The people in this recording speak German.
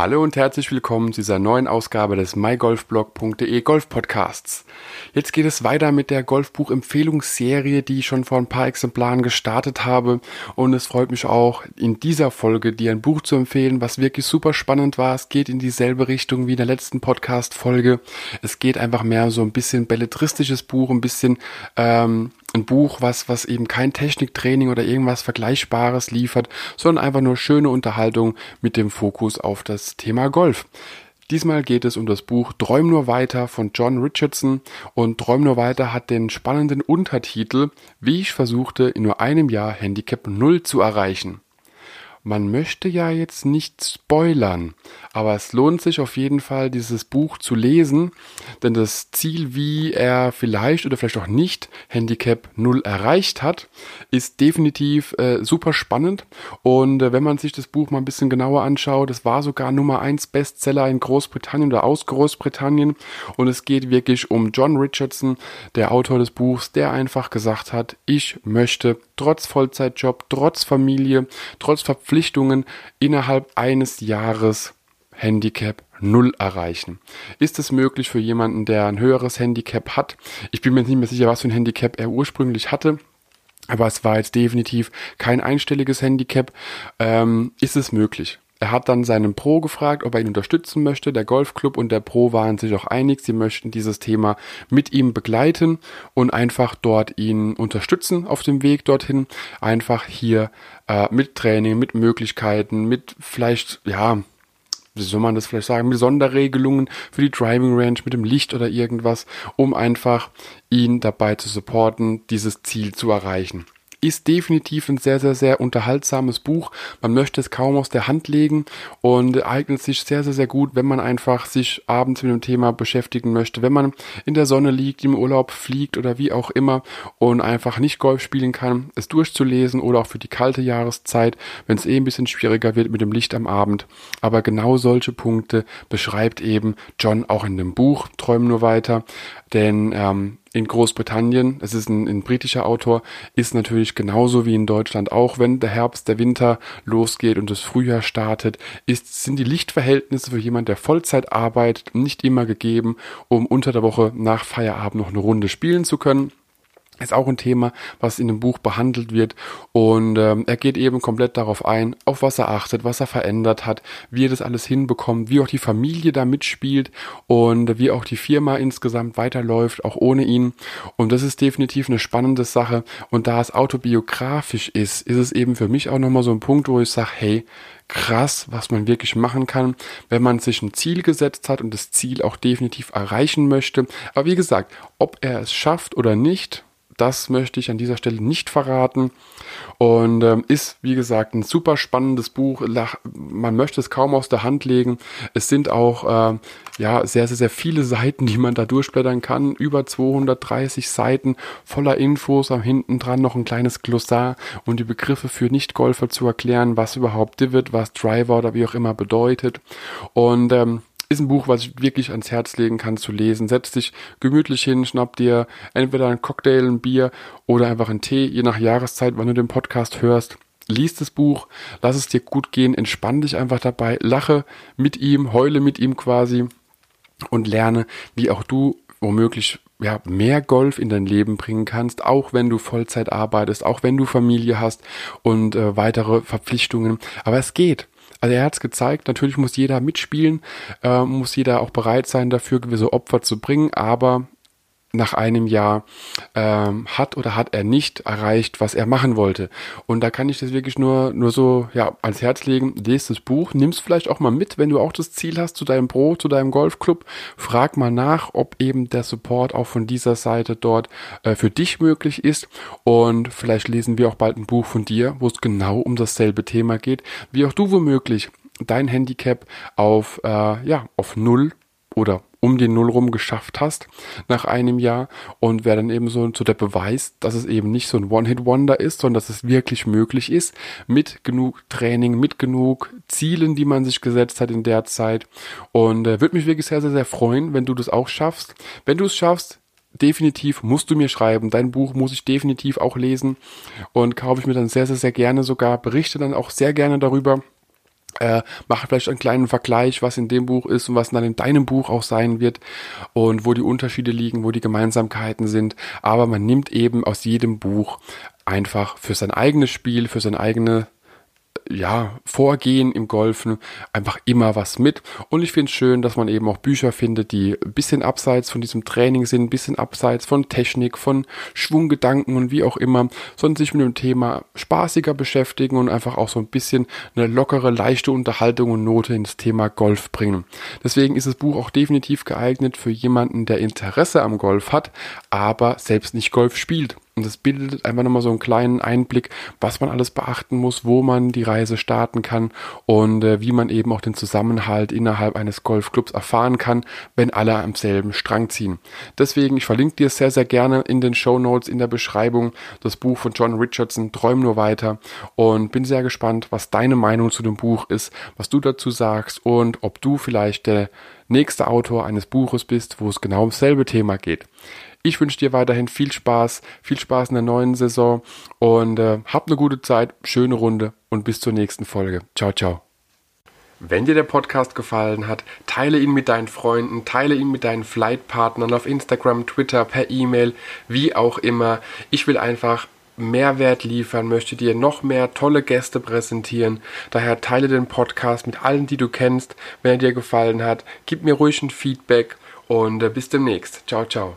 Hallo und herzlich willkommen zu dieser neuen Ausgabe des mygolfblog.de Golf Podcasts. Jetzt geht es weiter mit der Golfbuch-Empfehlungsserie, die ich schon vor ein paar Exemplaren gestartet habe. Und es freut mich auch, in dieser Folge dir ein Buch zu empfehlen, was wirklich super spannend war. Es geht in dieselbe Richtung wie in der letzten Podcast-Folge. Es geht einfach mehr so ein bisschen belletristisches Buch, ein bisschen ähm, ein Buch, was, was eben kein Techniktraining oder irgendwas Vergleichbares liefert, sondern einfach nur schöne Unterhaltung mit dem Fokus auf das Thema Golf. Diesmal geht es um das Buch Träum nur weiter von John Richardson und Träum nur weiter hat den spannenden Untertitel Wie ich versuchte in nur einem Jahr Handicap 0 zu erreichen. Man möchte ja jetzt nicht spoilern, aber es lohnt sich auf jeden Fall, dieses Buch zu lesen, denn das Ziel, wie er vielleicht oder vielleicht auch nicht Handicap 0 erreicht hat, ist definitiv äh, super spannend. Und äh, wenn man sich das Buch mal ein bisschen genauer anschaut, es war sogar Nummer 1 Bestseller in Großbritannien oder aus Großbritannien. Und es geht wirklich um John Richardson, der Autor des Buchs, der einfach gesagt hat, ich möchte trotz Vollzeitjob, trotz Familie, trotz Verpflichtungen innerhalb eines Jahres Handicap null erreichen. Ist es möglich für jemanden, der ein höheres Handicap hat? Ich bin mir nicht mehr sicher, was für ein Handicap er ursprünglich hatte. Aber es war jetzt definitiv kein einstelliges Handicap. Ähm, ist es möglich? Er hat dann seinen Pro gefragt, ob er ihn unterstützen möchte. Der Golfclub und der Pro waren sich auch einig, sie möchten dieses Thema mit ihm begleiten und einfach dort ihn unterstützen auf dem Weg dorthin. Einfach hier äh, mit Training, mit Möglichkeiten, mit vielleicht, ja, wie soll man das vielleicht sagen, mit Sonderregelungen für die Driving Range, mit dem Licht oder irgendwas, um einfach ihn dabei zu supporten, dieses Ziel zu erreichen ist definitiv ein sehr, sehr, sehr unterhaltsames Buch. Man möchte es kaum aus der Hand legen und eignet sich sehr, sehr, sehr gut, wenn man einfach sich abends mit dem Thema beschäftigen möchte, wenn man in der Sonne liegt, im Urlaub fliegt oder wie auch immer und einfach nicht Golf spielen kann, es durchzulesen oder auch für die kalte Jahreszeit, wenn es eh ein bisschen schwieriger wird mit dem Licht am Abend. Aber genau solche Punkte beschreibt eben John auch in dem Buch Träumen nur weiter. Denn ähm, in Großbritannien, es ist ein, ein, britischer Autor, ist natürlich genauso wie in Deutschland auch, wenn der Herbst, der Winter losgeht und das Frühjahr startet, ist, sind die Lichtverhältnisse für jemand, der Vollzeit arbeitet, nicht immer gegeben, um unter der Woche nach Feierabend noch eine Runde spielen zu können ist auch ein Thema, was in dem Buch behandelt wird. Und ähm, er geht eben komplett darauf ein, auf was er achtet, was er verändert hat, wie er das alles hinbekommt, wie auch die Familie da mitspielt und wie auch die Firma insgesamt weiterläuft, auch ohne ihn. Und das ist definitiv eine spannende Sache. Und da es autobiografisch ist, ist es eben für mich auch nochmal so ein Punkt, wo ich sage, hey, krass, was man wirklich machen kann, wenn man sich ein Ziel gesetzt hat und das Ziel auch definitiv erreichen möchte. Aber wie gesagt, ob er es schafft oder nicht, das möchte ich an dieser Stelle nicht verraten. Und ähm, ist, wie gesagt, ein super spannendes Buch. Man möchte es kaum aus der Hand legen. Es sind auch äh, ja sehr, sehr, sehr viele Seiten, die man da durchblättern kann. Über 230 Seiten voller Infos. Am hinten dran noch ein kleines Glossar und die Begriffe für Nicht-Golfer zu erklären, was überhaupt Divot, was Driver oder wie auch immer bedeutet. Und ähm, ist ein Buch, was ich wirklich ans Herz legen kann zu lesen. Setz dich gemütlich hin, schnapp dir entweder einen Cocktail, ein Bier oder einfach einen Tee, je nach Jahreszeit, wann du den Podcast hörst. Lies das Buch, lass es dir gut gehen, entspann dich einfach dabei, lache mit ihm, heule mit ihm quasi und lerne, wie auch du womöglich ja, mehr Golf in dein Leben bringen kannst, auch wenn du Vollzeit arbeitest, auch wenn du Familie hast und äh, weitere Verpflichtungen. Aber es geht. Also er hat es gezeigt, natürlich muss jeder mitspielen, äh, muss jeder auch bereit sein, dafür gewisse Opfer zu bringen, aber nach einem Jahr ähm, hat oder hat er nicht erreicht, was er machen wollte. Und da kann ich das wirklich nur, nur so ja, ans Herz legen. Lest das Buch, nimm's vielleicht auch mal mit, wenn du auch das Ziel hast zu deinem Pro, zu deinem Golfclub. Frag mal nach, ob eben der Support auch von dieser Seite dort äh, für dich möglich ist. Und vielleicht lesen wir auch bald ein Buch von dir, wo es genau um dasselbe Thema geht, wie auch du womöglich dein Handicap auf, äh, ja, auf Null oder um den Null rum geschafft hast nach einem Jahr und wäre dann eben so, so der Beweis, dass es eben nicht so ein One-Hit-Wonder ist, sondern dass es wirklich möglich ist mit genug Training, mit genug Zielen, die man sich gesetzt hat in der Zeit und äh, würde mich wirklich sehr, sehr, sehr freuen, wenn du das auch schaffst. Wenn du es schaffst, definitiv musst du mir schreiben. Dein Buch muss ich definitiv auch lesen und kaufe ich mir dann sehr, sehr, sehr gerne sogar. Berichte dann auch sehr gerne darüber. Äh, mache vielleicht einen kleinen Vergleich, was in dem Buch ist und was dann in deinem Buch auch sein wird und wo die Unterschiede liegen, wo die Gemeinsamkeiten sind. Aber man nimmt eben aus jedem Buch einfach für sein eigenes Spiel, für sein eigene ja, Vorgehen im Golfen einfach immer was mit. Und ich finde es schön, dass man eben auch Bücher findet, die ein bisschen abseits von diesem Training sind, ein bisschen abseits von Technik, von Schwunggedanken und wie auch immer, sondern sich mit dem Thema spaßiger beschäftigen und einfach auch so ein bisschen eine lockere, leichte Unterhaltung und Note ins Thema Golf bringen. Deswegen ist das Buch auch definitiv geeignet für jemanden, der Interesse am Golf hat, aber selbst nicht Golf spielt. Und das bildet einfach nochmal so einen kleinen Einblick, was man alles beachten muss, wo man die Reise starten kann und äh, wie man eben auch den Zusammenhalt innerhalb eines Golfclubs erfahren kann, wenn alle am selben Strang ziehen. Deswegen, ich verlinke dir sehr, sehr gerne in den Show Notes, in der Beschreibung, das Buch von John Richardson, Träum nur weiter und bin sehr gespannt, was deine Meinung zu dem Buch ist, was du dazu sagst und ob du vielleicht der nächste Autor eines Buches bist, wo es genau ums selbe Thema geht. Ich wünsche dir weiterhin viel Spaß, viel Spaß in der neuen Saison und äh, hab eine gute Zeit, schöne Runde und bis zur nächsten Folge. Ciao, ciao. Wenn dir der Podcast gefallen hat, teile ihn mit deinen Freunden, teile ihn mit deinen Flightpartnern auf Instagram, Twitter, per E-Mail, wie auch immer. Ich will einfach Mehrwert liefern, möchte dir noch mehr tolle Gäste präsentieren. Daher teile den Podcast mit allen, die du kennst. Wenn er dir gefallen hat, gib mir ruhig ein Feedback und äh, bis demnächst. Ciao, ciao